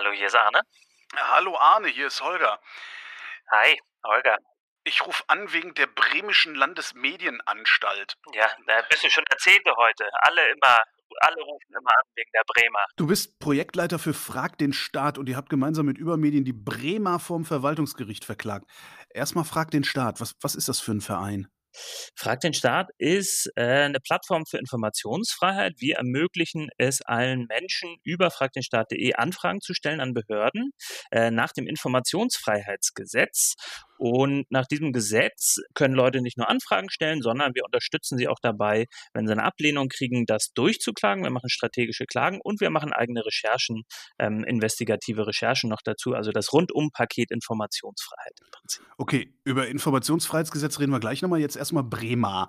Hallo, hier ist Arne. Hallo Arne, hier ist Holger. Hi, Holger. Ich rufe an wegen der Bremischen Landesmedienanstalt. Ja, da bist du schon Jahrzehnte heute. Alle immer, alle rufen immer an wegen der Bremer. Du bist Projektleiter für Frag den Staat und ihr habt gemeinsam mit Übermedien die Bremer vorm Verwaltungsgericht verklagt. Erstmal Frag den Staat. Was, was ist das für ein Verein? Frag den Staat ist äh, eine Plattform für Informationsfreiheit. Wir ermöglichen es allen Menschen, über fragdenstaat.de Anfragen zu stellen an Behörden äh, nach dem Informationsfreiheitsgesetz. Und nach diesem Gesetz können Leute nicht nur Anfragen stellen, sondern wir unterstützen sie auch dabei, wenn sie eine Ablehnung kriegen, das durchzuklagen. Wir machen strategische Klagen und wir machen eigene Recherchen, ähm, investigative Recherchen noch dazu. Also das Rundumpaket Informationsfreiheit im Prinzip. Okay, über Informationsfreiheitsgesetz reden wir gleich nochmal. Jetzt erstmal Bremer.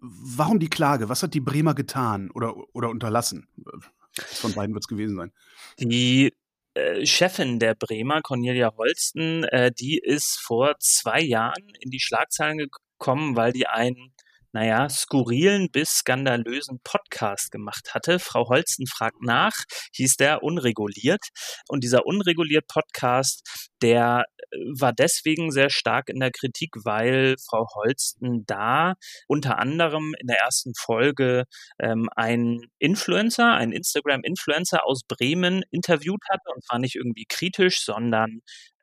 Warum die Klage? Was hat die Bremer getan oder, oder unterlassen? Von beiden wird es gewesen sein. Die äh, Chefin der Bremer, Cornelia Holsten, äh, die ist vor zwei Jahren in die Schlagzeilen gekommen, weil die einen naja, skurrilen bis skandalösen Podcast gemacht hatte. Frau Holsten fragt nach, hieß der unreguliert. Und dieser unreguliert Podcast, der äh, war deswegen sehr stark in der Kritik, weil Frau Holsten da unter anderem in der ersten Folge ähm, einen Influencer, einen Instagram-Influencer aus Bremen interviewt hatte und zwar nicht irgendwie kritisch, sondern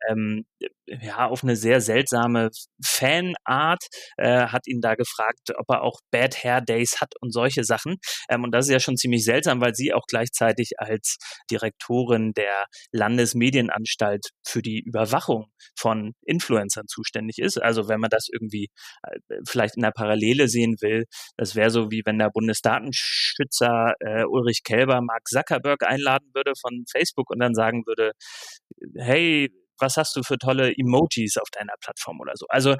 ähm, ja, auf eine sehr seltsame Fanart, äh, hat ihn da gefragt, ob er auch Bad Hair Days hat und solche Sachen. Ähm, und das ist ja schon ziemlich seltsam, weil sie auch gleichzeitig als Direktorin der Landesmedienanstalt für die Überwachung von Influencern zuständig ist. Also wenn man das irgendwie äh, vielleicht in der Parallele sehen will, das wäre so wie wenn der Bundesdatenschützer äh, Ulrich Kelber Mark Zuckerberg einladen würde von Facebook und dann sagen würde, hey, was hast du für tolle Emojis auf deiner Plattform oder so. Also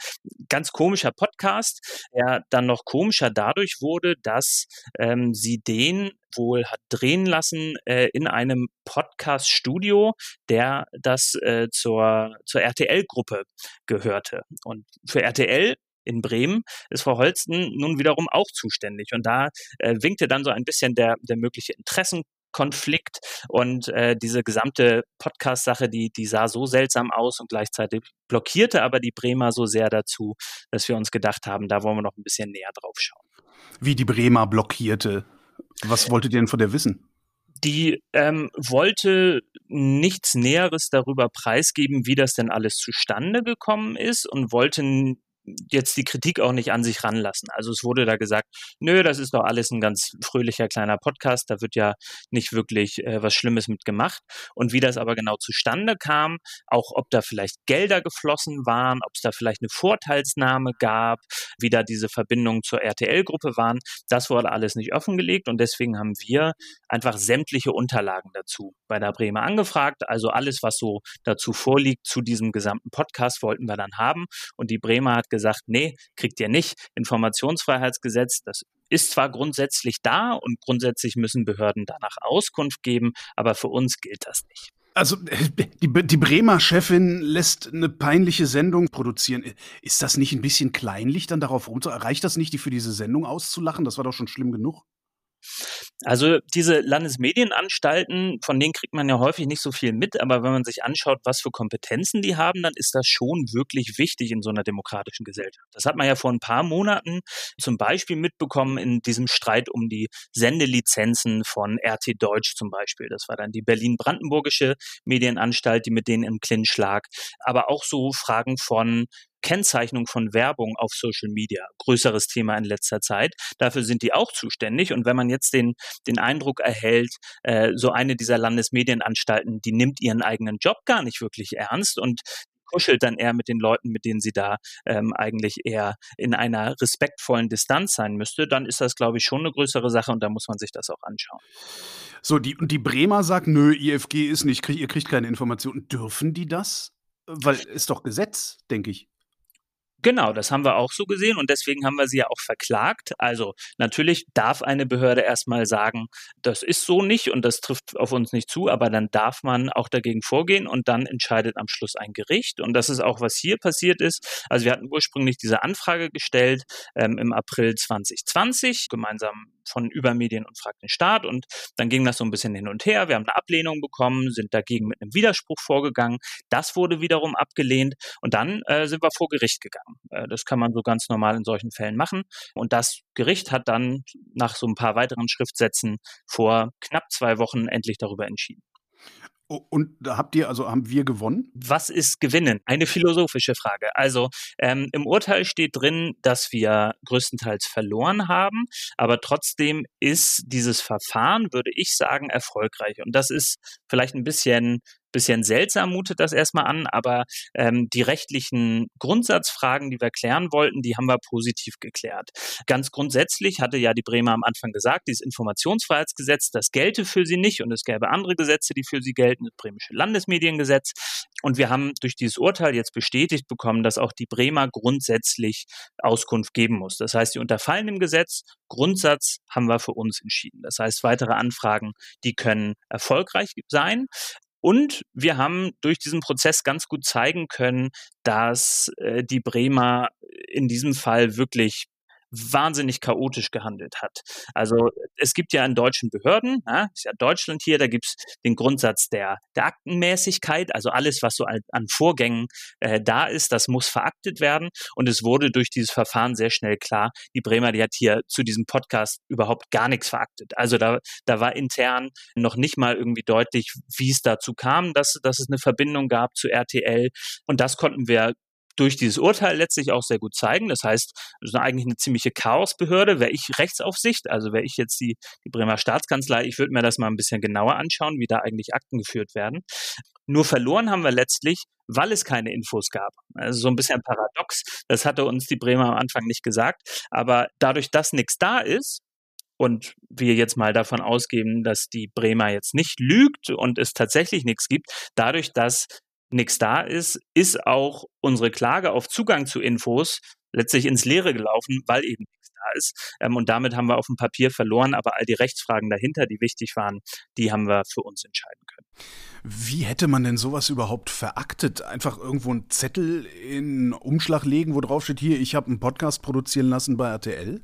ganz komischer Podcast, der dann noch komischer dadurch wurde, dass ähm, sie den wohl hat drehen lassen äh, in einem Podcast-Studio, der das äh, zur, zur RTL-Gruppe gehörte. Und für RTL in Bremen ist Frau Holsten nun wiederum auch zuständig. Und da äh, winkte dann so ein bisschen der, der mögliche Interessen Konflikt und äh, diese gesamte Podcast-Sache, die, die sah so seltsam aus und gleichzeitig blockierte aber die Bremer so sehr dazu, dass wir uns gedacht haben, da wollen wir noch ein bisschen näher drauf schauen. Wie die Bremer blockierte. Was wolltet ihr denn von der wissen? Die ähm, wollte nichts Näheres darüber preisgeben, wie das denn alles zustande gekommen ist und wollte jetzt die Kritik auch nicht an sich ranlassen. Also es wurde da gesagt, nö, das ist doch alles ein ganz fröhlicher kleiner Podcast, da wird ja nicht wirklich äh, was Schlimmes mit gemacht. Und wie das aber genau zustande kam, auch ob da vielleicht Gelder geflossen waren, ob es da vielleicht eine Vorteilsnahme gab, wie da diese Verbindungen zur RTL-Gruppe waren, das wurde alles nicht offengelegt und deswegen haben wir einfach sämtliche Unterlagen dazu bei der Bremer angefragt. Also alles, was so dazu vorliegt zu diesem gesamten Podcast, wollten wir dann haben. Und die Bremer hat gesagt, nee, kriegt ihr nicht. Informationsfreiheitsgesetz, das ist zwar grundsätzlich da und grundsätzlich müssen Behörden danach Auskunft geben, aber für uns gilt das nicht. Also die, die Bremer Chefin lässt eine peinliche Sendung produzieren. Ist das nicht ein bisschen kleinlich, dann darauf runter? Reicht das nicht, die für diese Sendung auszulachen? Das war doch schon schlimm genug. Also diese Landesmedienanstalten, von denen kriegt man ja häufig nicht so viel mit, aber wenn man sich anschaut, was für Kompetenzen die haben, dann ist das schon wirklich wichtig in so einer demokratischen Gesellschaft. Das hat man ja vor ein paar Monaten zum Beispiel mitbekommen in diesem Streit um die Sendelizenzen von RT Deutsch zum Beispiel. Das war dann die Berlin-Brandenburgische Medienanstalt, die mit denen im Clinch lag. Aber auch so Fragen von Kennzeichnung von Werbung auf Social Media, größeres Thema in letzter Zeit. Dafür sind die auch zuständig. Und wenn man jetzt den, den Eindruck erhält, äh, so eine dieser Landesmedienanstalten, die nimmt ihren eigenen Job gar nicht wirklich ernst und kuschelt dann eher mit den Leuten, mit denen sie da ähm, eigentlich eher in einer respektvollen Distanz sein müsste, dann ist das, glaube ich, schon eine größere Sache und da muss man sich das auch anschauen. So, die, und die Bremer sagt, nö, IFG ist nicht, krieg, ihr kriegt keine Informationen. Dürfen die das? Weil ist doch Gesetz, denke ich. Genau, das haben wir auch so gesehen und deswegen haben wir sie ja auch verklagt. Also natürlich darf eine Behörde erstmal sagen, das ist so nicht und das trifft auf uns nicht zu, aber dann darf man auch dagegen vorgehen und dann entscheidet am Schluss ein Gericht. Und das ist auch, was hier passiert ist. Also wir hatten ursprünglich diese Anfrage gestellt ähm, im April 2020, gemeinsam von Übermedien und Frag den Staat. Und dann ging das so ein bisschen hin und her. Wir haben eine Ablehnung bekommen, sind dagegen mit einem Widerspruch vorgegangen. Das wurde wiederum abgelehnt. Und dann äh, sind wir vor Gericht gegangen. Äh, das kann man so ganz normal in solchen Fällen machen. Und das Gericht hat dann nach so ein paar weiteren Schriftsätzen vor knapp zwei Wochen endlich darüber entschieden. Und habt ihr, also haben wir gewonnen? Was ist Gewinnen? Eine philosophische Frage. Also ähm, im Urteil steht drin, dass wir größtenteils verloren haben, aber trotzdem ist dieses Verfahren, würde ich sagen, erfolgreich. Und das ist vielleicht ein bisschen bisschen seltsam mutet das erstmal an, aber ähm, die rechtlichen Grundsatzfragen, die wir klären wollten, die haben wir positiv geklärt. Ganz grundsätzlich hatte ja die Bremer am Anfang gesagt, dieses Informationsfreiheitsgesetz, das gelte für sie nicht und es gäbe andere Gesetze, die für sie gelten, das Bremische Landesmediengesetz. Und wir haben durch dieses Urteil jetzt bestätigt bekommen, dass auch die Bremer grundsätzlich Auskunft geben muss. Das heißt, die unterfallen im Gesetz. Grundsatz haben wir für uns entschieden. Das heißt, weitere Anfragen, die können erfolgreich sein. Und wir haben durch diesen Prozess ganz gut zeigen können, dass äh, die Bremer in diesem Fall wirklich wahnsinnig chaotisch gehandelt hat. Also es gibt ja in deutschen Behörden, ja, ist ja Deutschland hier, da gibt's den Grundsatz der, der Aktenmäßigkeit, also alles, was so an, an Vorgängen äh, da ist, das muss veraktet werden. Und es wurde durch dieses Verfahren sehr schnell klar, die Bremer, die hat hier zu diesem Podcast überhaupt gar nichts veraktet. Also da, da war intern noch nicht mal irgendwie deutlich, wie es dazu kam, dass, dass es eine Verbindung gab zu RTL. Und das konnten wir durch dieses Urteil letztlich auch sehr gut zeigen. Das heißt, es ist eigentlich eine ziemliche Chaosbehörde. Wäre ich Rechtsaufsicht, also wäre ich jetzt die, die Bremer Staatskanzlei, ich würde mir das mal ein bisschen genauer anschauen, wie da eigentlich Akten geführt werden. Nur verloren haben wir letztlich, weil es keine Infos gab. Also so ein bisschen paradox. Das hatte uns die Bremer am Anfang nicht gesagt. Aber dadurch, dass nichts da ist, und wir jetzt mal davon ausgehen, dass die Bremer jetzt nicht lügt und es tatsächlich nichts gibt, dadurch, dass nichts da ist, ist auch unsere Klage auf Zugang zu Infos letztlich ins Leere gelaufen, weil eben nichts da ist. Ähm, und damit haben wir auf dem Papier verloren, aber all die Rechtsfragen dahinter, die wichtig waren, die haben wir für uns entscheiden können. Wie hätte man denn sowas überhaupt veraktet? Einfach irgendwo einen Zettel in Umschlag legen, wo drauf steht, hier, ich habe einen Podcast produzieren lassen bei RTL?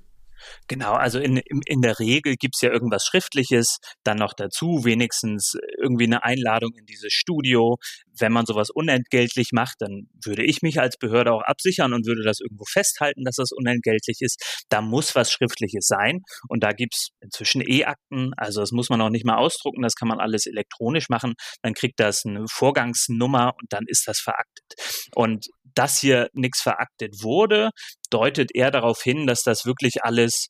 Genau, also in, in der Regel gibt's ja irgendwas Schriftliches, dann noch dazu wenigstens irgendwie eine Einladung in dieses Studio. Wenn man sowas unentgeltlich macht, dann würde ich mich als Behörde auch absichern und würde das irgendwo festhalten, dass das unentgeltlich ist. Da muss was Schriftliches sein und da gibt's inzwischen E-Akten, also das muss man auch nicht mal ausdrucken, das kann man alles elektronisch machen. Dann kriegt das eine Vorgangsnummer und dann ist das veraktet. Und dass hier nichts veraktet wurde, deutet eher darauf hin, dass das wirklich alles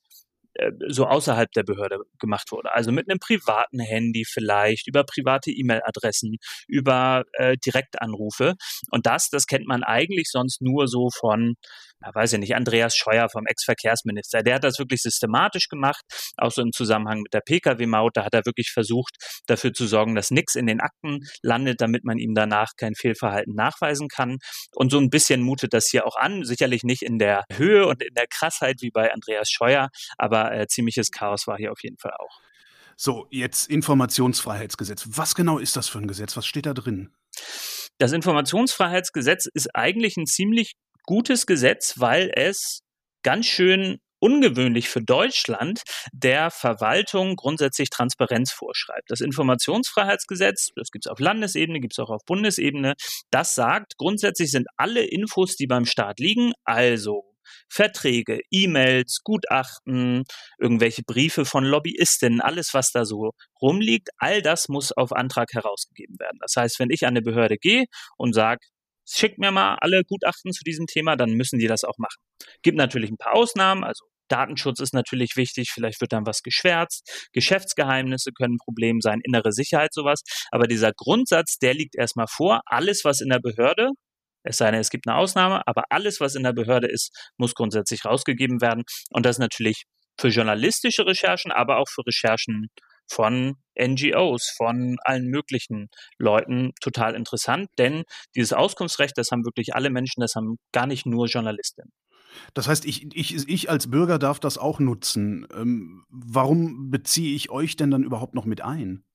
äh, so außerhalb der Behörde gemacht wurde. Also mit einem privaten Handy vielleicht, über private E-Mail-Adressen, über äh, Direktanrufe. Und das, das kennt man eigentlich sonst nur so von ja, weiß ich nicht, Andreas Scheuer vom Ex-Verkehrsminister, der hat das wirklich systematisch gemacht, auch so im Zusammenhang mit der Pkw-Maut, da hat er wirklich versucht, dafür zu sorgen, dass nichts in den Akten landet, damit man ihm danach kein Fehlverhalten nachweisen kann. Und so ein bisschen mutet das hier auch an, sicherlich nicht in der Höhe und in der Krassheit wie bei Andreas Scheuer, aber äh, ziemliches Chaos war hier auf jeden Fall auch. So, jetzt Informationsfreiheitsgesetz. Was genau ist das für ein Gesetz? Was steht da drin? Das Informationsfreiheitsgesetz ist eigentlich ein ziemlich gutes Gesetz, weil es ganz schön ungewöhnlich für Deutschland der Verwaltung grundsätzlich Transparenz vorschreibt. Das Informationsfreiheitsgesetz, das gibt es auf Landesebene, gibt es auch auf Bundesebene, das sagt, grundsätzlich sind alle Infos, die beim Staat liegen, also Verträge, E-Mails, Gutachten, irgendwelche Briefe von Lobbyistinnen, alles, was da so rumliegt, all das muss auf Antrag herausgegeben werden. Das heißt, wenn ich an eine Behörde gehe und sage, schickt mir mal alle Gutachten zu diesem Thema, dann müssen die das auch machen. Gibt natürlich ein paar Ausnahmen, also Datenschutz ist natürlich wichtig, vielleicht wird dann was geschwärzt, Geschäftsgeheimnisse können ein Problem sein, innere Sicherheit sowas, aber dieser Grundsatz, der liegt erstmal vor, alles was in der Behörde, es sei denn, es gibt eine Ausnahme, aber alles was in der Behörde ist, muss grundsätzlich rausgegeben werden. Und das natürlich für journalistische Recherchen, aber auch für Recherchen von NGOs, von allen möglichen Leuten total interessant, denn dieses Auskunftsrecht, das haben wirklich alle Menschen, das haben gar nicht nur Journalistinnen. Das heißt, ich, ich, ich als Bürger darf das auch nutzen. Ähm, warum beziehe ich euch denn dann überhaupt noch mit ein?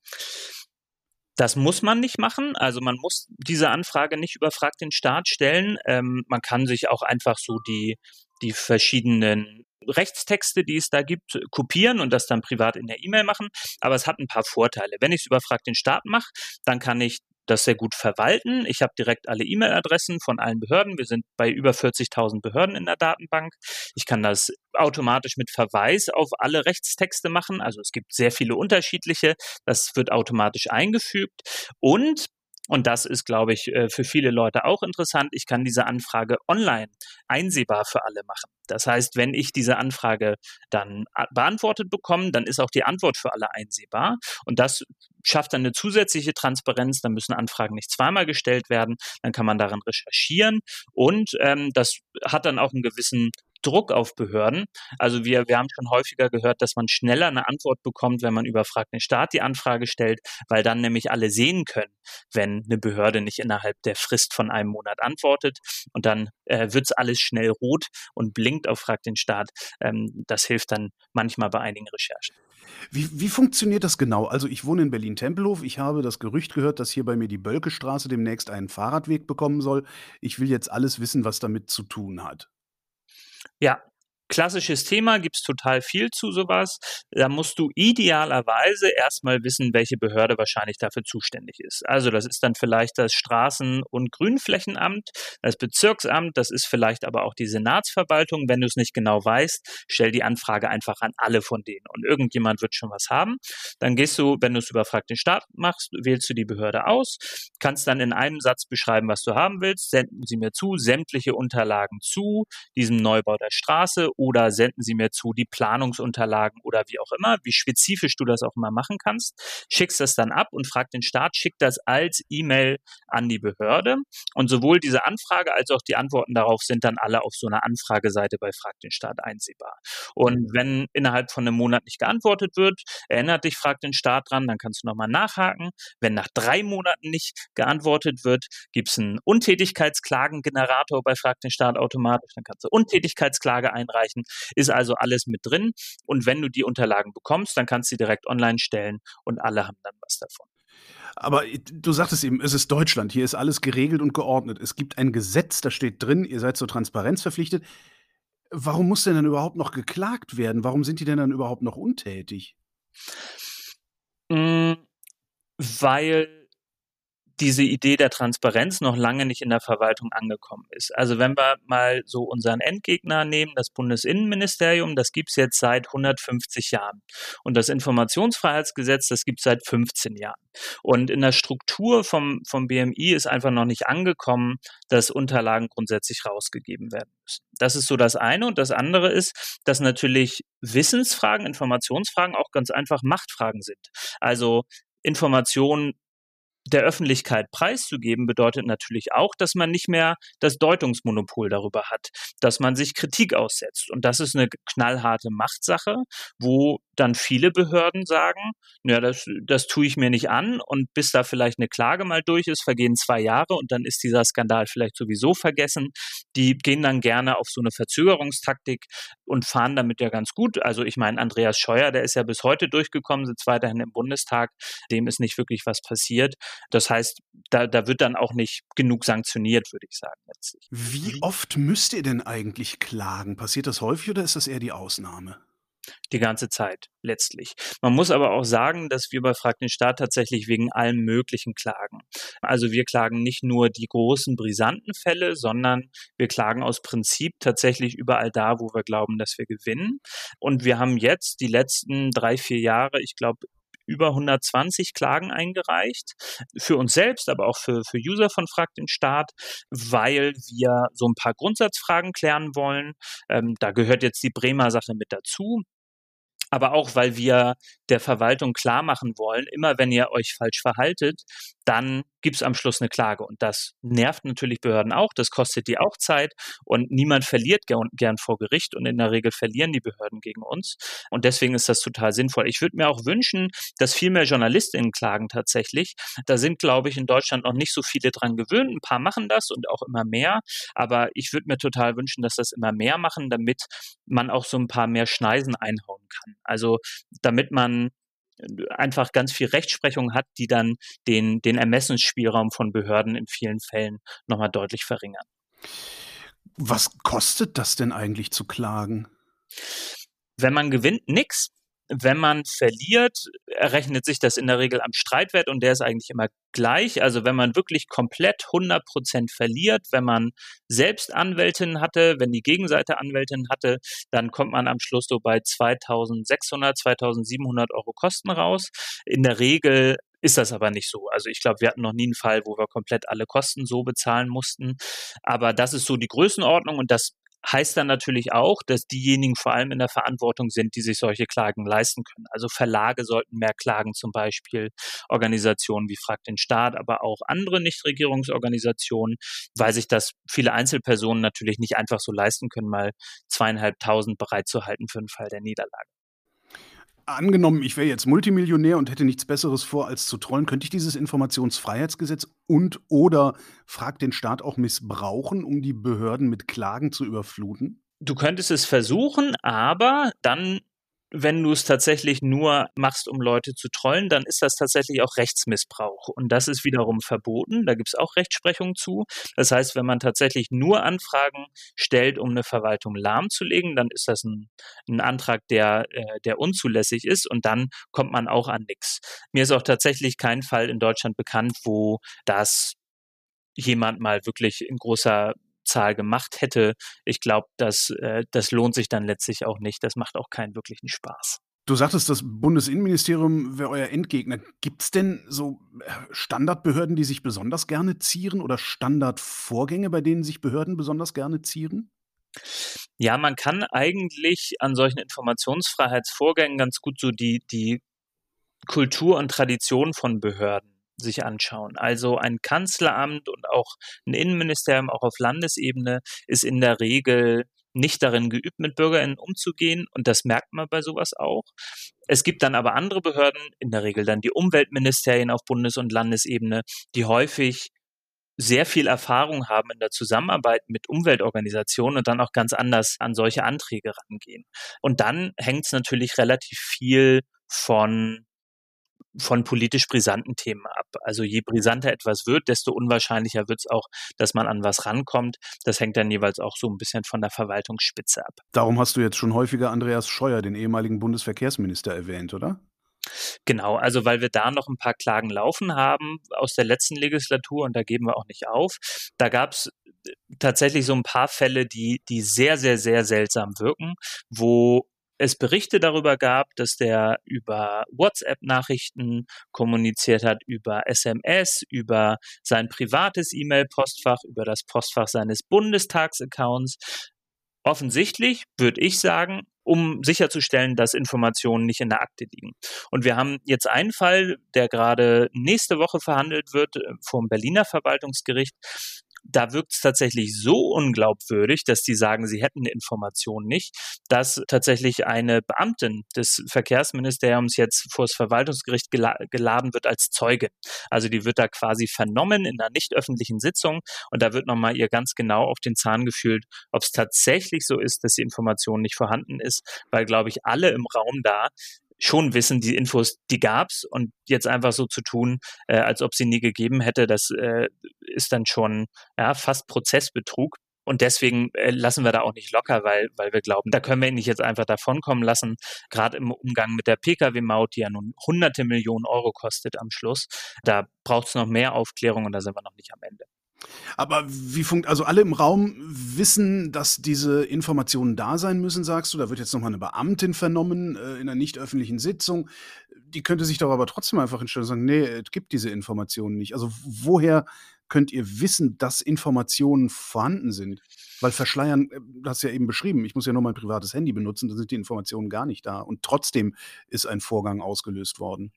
Das muss man nicht machen. Also man muss diese Anfrage nicht überfragt den Staat stellen. Ähm, man kann sich auch einfach so die, die verschiedenen Rechtstexte, die es da gibt, kopieren und das dann privat in der E-Mail machen. Aber es hat ein paar Vorteile. Wenn ich es über Frag den Staat mache, dann kann ich das sehr gut verwalten. Ich habe direkt alle E-Mail-Adressen von allen Behörden. Wir sind bei über 40.000 Behörden in der Datenbank. Ich kann das automatisch mit Verweis auf alle Rechtstexte machen. Also es gibt sehr viele unterschiedliche. Das wird automatisch eingefügt. Und und das ist, glaube ich, äh, für viele Leute auch interessant. Ich kann diese Anfrage online einsehbar für alle machen. Das heißt, wenn ich diese Anfrage dann beantwortet bekomme, dann ist auch die Antwort für alle einsehbar. Und das schafft dann eine zusätzliche Transparenz. Dann müssen Anfragen nicht zweimal gestellt werden. Dann kann man darin recherchieren. Und ähm, das hat dann auch einen gewissen Druck auf Behörden. Also wir, wir haben schon häufiger gehört, dass man schneller eine Antwort bekommt, wenn man über Frag den Staat die Anfrage stellt, weil dann nämlich alle sehen können, wenn eine Behörde nicht innerhalb der Frist von einem Monat antwortet. Und dann äh, wird's alles schnell rot und blinkt auf Frag den Staat. Ähm, das hilft dann manchmal bei einigen Recherchen. Wie, wie funktioniert das genau? Also ich wohne in Berlin-Tempelhof. Ich habe das Gerücht gehört, dass hier bei mir die Bölkestraße demnächst einen Fahrradweg bekommen soll. Ich will jetzt alles wissen, was damit zu tun hat. Ja, klassisches Thema, gibt's total viel zu sowas. Da musst du idealerweise erstmal wissen, welche Behörde wahrscheinlich dafür zuständig ist. Also das ist dann vielleicht das Straßen- und Grünflächenamt, das Bezirksamt, das ist vielleicht aber auch die Senatsverwaltung. Wenn du es nicht genau weißt, stell die Anfrage einfach an alle von denen und irgendjemand wird schon was haben. Dann gehst du, wenn du es über Frag den Staat machst, wählst du die Behörde aus, kannst dann in einem Satz beschreiben, was du haben willst, senden sie mir zu, sämtliche Unterlagen zu diesem Neubau der Straße oder senden Sie mir zu die Planungsunterlagen oder wie auch immer, wie spezifisch du das auch immer machen kannst, schickst das dann ab und frag den Staat, schick das als E-Mail an die Behörde und sowohl diese Anfrage als auch die Antworten darauf sind dann alle auf so einer Anfrageseite bei Frag den Staat einsehbar. Und mhm. wenn innerhalb von einem Monat nicht geantwortet wird, erinnert dich Frag den Staat dran, dann kannst du nochmal nachhaken. Wenn nach drei Monaten nicht geantwortet wird, gibt es einen Untätigkeitsklagengenerator bei Frag den Staat automatisch, dann kannst du Untätigkeitsklage einreichen erreichen. Ist also alles mit drin. Und wenn du die Unterlagen bekommst, dann kannst du sie direkt online stellen und alle haben dann was davon. Aber du sagtest eben, es ist Deutschland, hier ist alles geregelt und geordnet. Es gibt ein Gesetz, da steht drin, ihr seid zur Transparenz verpflichtet. Warum muss denn dann überhaupt noch geklagt werden? Warum sind die denn dann überhaupt noch untätig? Mm, weil diese Idee der Transparenz noch lange nicht in der Verwaltung angekommen ist. Also wenn wir mal so unseren Endgegner nehmen, das Bundesinnenministerium, das gibt's jetzt seit 150 Jahren. Und das Informationsfreiheitsgesetz, das gibt's seit 15 Jahren. Und in der Struktur vom, vom BMI ist einfach noch nicht angekommen, dass Unterlagen grundsätzlich rausgegeben werden müssen. Das ist so das eine. Und das andere ist, dass natürlich Wissensfragen, Informationsfragen auch ganz einfach Machtfragen sind. Also Informationen der Öffentlichkeit preiszugeben, bedeutet natürlich auch, dass man nicht mehr das Deutungsmonopol darüber hat, dass man sich Kritik aussetzt. Und das ist eine knallharte Machtsache, wo dann viele Behörden sagen, ja, das, das tue ich mir nicht an und bis da vielleicht eine Klage mal durch ist, vergehen zwei Jahre und dann ist dieser Skandal vielleicht sowieso vergessen. Die gehen dann gerne auf so eine Verzögerungstaktik und fahren damit ja ganz gut. Also ich meine, Andreas Scheuer, der ist ja bis heute durchgekommen, sitzt weiterhin im Bundestag, dem ist nicht wirklich was passiert. Das heißt, da, da wird dann auch nicht genug sanktioniert, würde ich sagen. Letztlich. Wie oft müsst ihr denn eigentlich klagen? Passiert das häufig oder ist das eher die Ausnahme? die ganze Zeit letztlich. Man muss aber auch sagen, dass wir bei Frag den Staat tatsächlich wegen allem Möglichen klagen. Also wir klagen nicht nur die großen brisanten Fälle, sondern wir klagen aus Prinzip tatsächlich überall da, wo wir glauben, dass wir gewinnen. Und wir haben jetzt die letzten drei, vier Jahre, ich glaube, über 120 Klagen eingereicht, für uns selbst, aber auch für, für User von Frag den Staat, weil wir so ein paar Grundsatzfragen klären wollen. Ähm, da gehört jetzt die Bremer Sache mit dazu aber auch weil wir der Verwaltung klar machen wollen, immer wenn ihr euch falsch verhaltet, dann gibt es am Schluss eine Klage. Und das nervt natürlich Behörden auch, das kostet die auch Zeit und niemand verliert gern, gern vor Gericht und in der Regel verlieren die Behörden gegen uns. Und deswegen ist das total sinnvoll. Ich würde mir auch wünschen, dass viel mehr Journalistinnen klagen tatsächlich. Da sind, glaube ich, in Deutschland noch nicht so viele dran gewöhnt. Ein paar machen das und auch immer mehr. Aber ich würde mir total wünschen, dass das immer mehr machen, damit man auch so ein paar mehr Schneisen einhauen kann. Also damit man einfach ganz viel Rechtsprechung hat, die dann den, den Ermessensspielraum von Behörden in vielen Fällen nochmal deutlich verringern. Was kostet das denn eigentlich zu klagen? Wenn man gewinnt, nix. Wenn man verliert, errechnet sich das in der Regel am Streitwert und der ist eigentlich immer gleich. Also wenn man wirklich komplett 100 Prozent verliert, wenn man selbst Anwältin hatte, wenn die Gegenseite Anwältin hatte, dann kommt man am Schluss so bei 2600, 2700 Euro Kosten raus. In der Regel ist das aber nicht so. Also ich glaube, wir hatten noch nie einen Fall, wo wir komplett alle Kosten so bezahlen mussten. Aber das ist so die Größenordnung und das heißt dann natürlich auch, dass diejenigen vor allem in der Verantwortung sind, die sich solche Klagen leisten können. Also Verlage sollten mehr klagen, zum Beispiel Organisationen wie Frag den Staat, aber auch andere Nichtregierungsorganisationen, weil sich das viele Einzelpersonen natürlich nicht einfach so leisten können, mal zweieinhalbtausend bereitzuhalten für den Fall der Niederlage. Angenommen, ich wäre jetzt Multimillionär und hätte nichts Besseres vor, als zu trollen, könnte ich dieses Informationsfreiheitsgesetz und oder frag den Staat auch missbrauchen, um die Behörden mit Klagen zu überfluten? Du könntest es versuchen, aber dann wenn du es tatsächlich nur machst, um Leute zu trollen, dann ist das tatsächlich auch Rechtsmissbrauch. Und das ist wiederum verboten. Da gibt es auch Rechtsprechung zu. Das heißt, wenn man tatsächlich nur Anfragen stellt, um eine Verwaltung lahmzulegen, dann ist das ein, ein Antrag, der, äh, der unzulässig ist und dann kommt man auch an nichts. Mir ist auch tatsächlich kein Fall in Deutschland bekannt, wo das jemand mal wirklich in großer Zahl gemacht hätte, ich glaube, das, äh, das lohnt sich dann letztlich auch nicht. Das macht auch keinen wirklichen Spaß. Du sagtest, das Bundesinnenministerium wäre euer Endgegner. Gibt es denn so äh, Standardbehörden, die sich besonders gerne zieren oder Standardvorgänge, bei denen sich Behörden besonders gerne zieren? Ja, man kann eigentlich an solchen Informationsfreiheitsvorgängen ganz gut so die, die Kultur und Tradition von Behörden sich anschauen. Also ein Kanzleramt und auch ein Innenministerium, auch auf Landesebene, ist in der Regel nicht darin geübt, mit BürgerInnen umzugehen und das merkt man bei sowas auch. Es gibt dann aber andere Behörden, in der Regel dann die Umweltministerien auf Bundes- und Landesebene, die häufig sehr viel Erfahrung haben in der Zusammenarbeit mit Umweltorganisationen und dann auch ganz anders an solche Anträge rangehen. Und dann hängt es natürlich relativ viel von von politisch brisanten Themen ab. Also je brisanter etwas wird, desto unwahrscheinlicher wird es auch, dass man an was rankommt. Das hängt dann jeweils auch so ein bisschen von der Verwaltungsspitze ab. Darum hast du jetzt schon häufiger Andreas Scheuer, den ehemaligen Bundesverkehrsminister, erwähnt, oder? Genau, also weil wir da noch ein paar Klagen laufen haben aus der letzten Legislatur und da geben wir auch nicht auf. Da gab es äh, tatsächlich so ein paar Fälle, die, die sehr, sehr, sehr seltsam wirken, wo es Berichte darüber gab, dass der über WhatsApp-Nachrichten kommuniziert hat, über SMS, über sein privates E-Mail-Postfach, über das Postfach seines Bundestagsaccounts. Offensichtlich würde ich sagen, um sicherzustellen, dass Informationen nicht in der Akte liegen. Und wir haben jetzt einen Fall, der gerade nächste Woche verhandelt wird äh, vom Berliner Verwaltungsgericht da wirkt es tatsächlich so unglaubwürdig, dass die sagen, sie hätten Informationen nicht, dass tatsächlich eine Beamtin des Verkehrsministeriums jetzt vor das Verwaltungsgericht gela geladen wird als Zeuge. Also die wird da quasi vernommen in einer nicht öffentlichen Sitzung und da wird nochmal ihr ganz genau auf den Zahn gefühlt, ob es tatsächlich so ist, dass die Information nicht vorhanden ist, weil, glaube ich, alle im Raum da schon wissen, die Infos, die gab's und jetzt einfach so zu tun, äh, als ob sie nie gegeben hätte, das äh, ist dann schon ja, fast Prozessbetrug. Und deswegen äh, lassen wir da auch nicht locker, weil, weil wir glauben, da können wir ihn nicht jetzt einfach davonkommen lassen. Gerade im Umgang mit der Pkw-Maut, die ja nun hunderte Millionen Euro kostet am Schluss. Da braucht es noch mehr Aufklärung und da sind wir noch nicht am Ende. Aber wie funkt, also alle im Raum wissen, dass diese Informationen da sein müssen, sagst du? Da wird jetzt nochmal eine Beamtin vernommen äh, in einer nicht öffentlichen Sitzung. Die könnte sich doch aber trotzdem einfach hinstellen und sagen, nee, es gibt diese Informationen nicht. Also woher könnt ihr wissen, dass Informationen vorhanden sind? Weil verschleiern, äh, du hast ja eben beschrieben, ich muss ja nur mein privates Handy benutzen, da sind die Informationen gar nicht da. Und trotzdem ist ein Vorgang ausgelöst worden.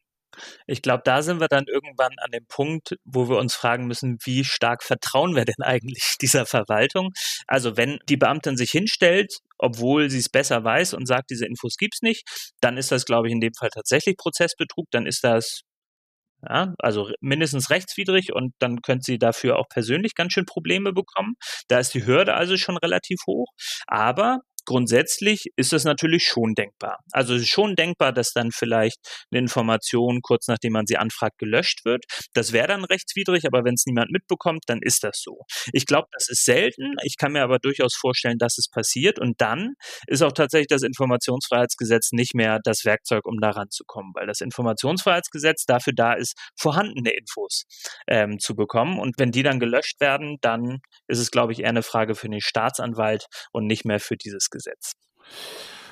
Ich glaube, da sind wir dann irgendwann an dem Punkt, wo wir uns fragen müssen, wie stark vertrauen wir denn eigentlich dieser Verwaltung? Also wenn die Beamtin sich hinstellt, obwohl sie es besser weiß und sagt, diese Infos gibt's nicht, dann ist das, glaube ich, in dem Fall tatsächlich Prozessbetrug, dann ist das ja, also mindestens rechtswidrig und dann könnte sie dafür auch persönlich ganz schön Probleme bekommen. Da ist die Hürde also schon relativ hoch. Aber grundsätzlich ist das natürlich schon denkbar. Also es ist schon denkbar, dass dann vielleicht eine Information kurz nachdem man sie anfragt gelöscht wird. Das wäre dann rechtswidrig, aber wenn es niemand mitbekommt, dann ist das so. Ich glaube, das ist selten. Ich kann mir aber durchaus vorstellen, dass es passiert. Und dann ist auch tatsächlich das Informationsfreiheitsgesetz nicht mehr das Werkzeug, um daran zu kommen, weil das Informationsfreiheitsgesetz dafür da ist, vorhandene Infos ähm, zu bekommen. Und wenn die dann gelöscht werden, dann ist es, glaube ich, eher eine Frage für den Staatsanwalt und nicht mehr für dieses Gesetz.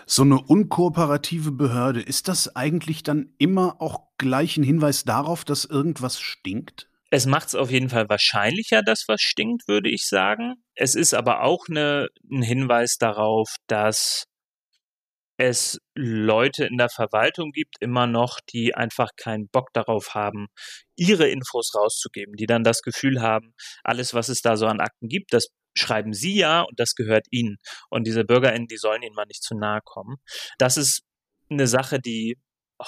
So eine unkooperative Behörde, ist das eigentlich dann immer auch gleich ein Hinweis darauf, dass irgendwas stinkt? Es macht es auf jeden Fall wahrscheinlicher, dass was stinkt, würde ich sagen. Es ist aber auch eine, ein Hinweis darauf, dass es Leute in der Verwaltung gibt, immer noch, die einfach keinen Bock darauf haben, ihre Infos rauszugeben, die dann das Gefühl haben, alles, was es da so an Akten gibt, das schreiben sie ja und das gehört ihnen. Und diese BürgerInnen, die sollen ihnen mal nicht zu nahe kommen. Das ist eine Sache, die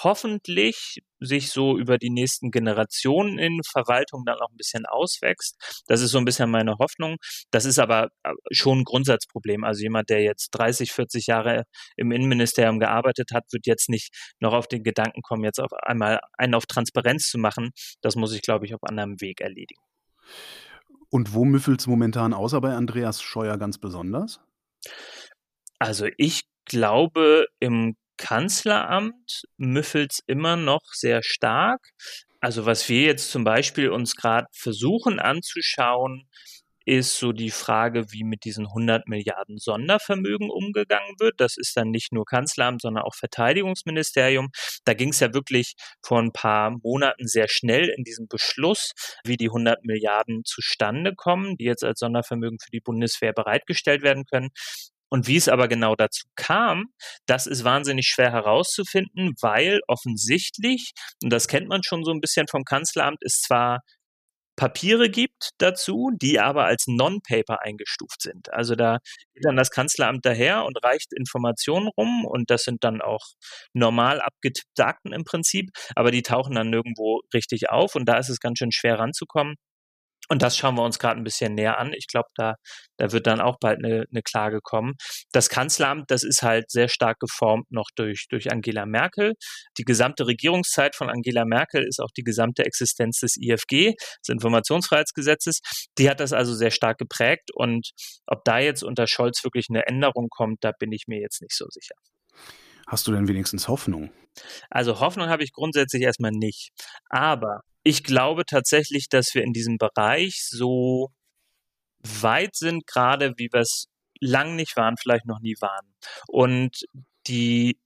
hoffentlich sich so über die nächsten Generationen in Verwaltung dann auch ein bisschen auswächst. Das ist so ein bisschen meine Hoffnung. Das ist aber äh, schon ein Grundsatzproblem. Also jemand, der jetzt 30, 40 Jahre im Innenministerium gearbeitet hat, wird jetzt nicht noch auf den Gedanken kommen, jetzt auf einmal einen auf Transparenz zu machen. Das muss ich, glaube ich, auf anderem Weg erledigen. Und wo müffelt es momentan außer bei Andreas Scheuer ganz besonders? Also ich glaube, im Kanzleramt müffelt es immer noch sehr stark. Also was wir jetzt zum Beispiel uns gerade versuchen anzuschauen, ist so die Frage, wie mit diesen 100 Milliarden Sondervermögen umgegangen wird. Das ist dann nicht nur Kanzleramt, sondern auch Verteidigungsministerium. Da ging es ja wirklich vor ein paar Monaten sehr schnell in diesem Beschluss, wie die 100 Milliarden zustande kommen, die jetzt als Sondervermögen für die Bundeswehr bereitgestellt werden können. Und wie es aber genau dazu kam, das ist wahnsinnig schwer herauszufinden, weil offensichtlich, und das kennt man schon so ein bisschen vom Kanzleramt, es zwar Papiere gibt dazu, die aber als Non-Paper eingestuft sind. Also da geht dann das Kanzleramt daher und reicht Informationen rum und das sind dann auch normal abgetippte Akten im Prinzip, aber die tauchen dann nirgendwo richtig auf und da ist es ganz schön schwer ranzukommen. Und das schauen wir uns gerade ein bisschen näher an. Ich glaube, da, da wird dann auch bald eine, eine Klage kommen. Das Kanzleramt, das ist halt sehr stark geformt noch durch, durch Angela Merkel. Die gesamte Regierungszeit von Angela Merkel ist auch die gesamte Existenz des IFG, des Informationsfreiheitsgesetzes. Die hat das also sehr stark geprägt. Und ob da jetzt unter Scholz wirklich eine Änderung kommt, da bin ich mir jetzt nicht so sicher. Hast du denn wenigstens Hoffnung? Also Hoffnung habe ich grundsätzlich erstmal nicht. Aber ich glaube tatsächlich, dass wir in diesem Bereich so weit sind, gerade wie wir es lang nicht waren, vielleicht noch nie waren. Und die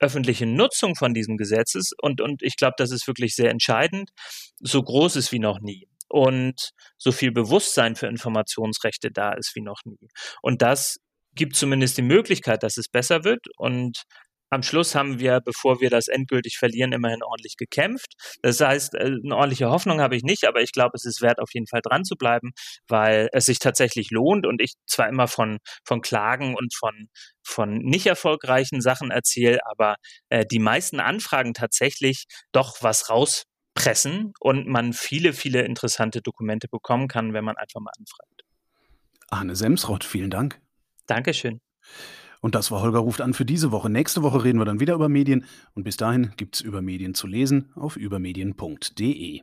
öffentliche Nutzung von diesem Gesetz ist, und, und ich glaube, das ist wirklich sehr entscheidend, so groß ist wie noch nie. Und so viel Bewusstsein für Informationsrechte da ist wie noch nie. Und das gibt zumindest die Möglichkeit, dass es besser wird. Und am Schluss haben wir, bevor wir das endgültig verlieren, immerhin ordentlich gekämpft. Das heißt, äh, eine ordentliche Hoffnung habe ich nicht, aber ich glaube, es ist wert, auf jeden Fall dran zu bleiben, weil es sich tatsächlich lohnt und ich zwar immer von, von Klagen und von, von nicht erfolgreichen Sachen erzähle, aber äh, die meisten Anfragen tatsächlich doch was rauspressen und man viele, viele interessante Dokumente bekommen kann, wenn man einfach mal anfragt. Arne Semsrott, vielen Dank. Dankeschön. Und das war Holger ruft an für diese Woche. Nächste Woche reden wir dann wieder über Medien und bis dahin gibt's über Medien zu lesen auf übermedien.de.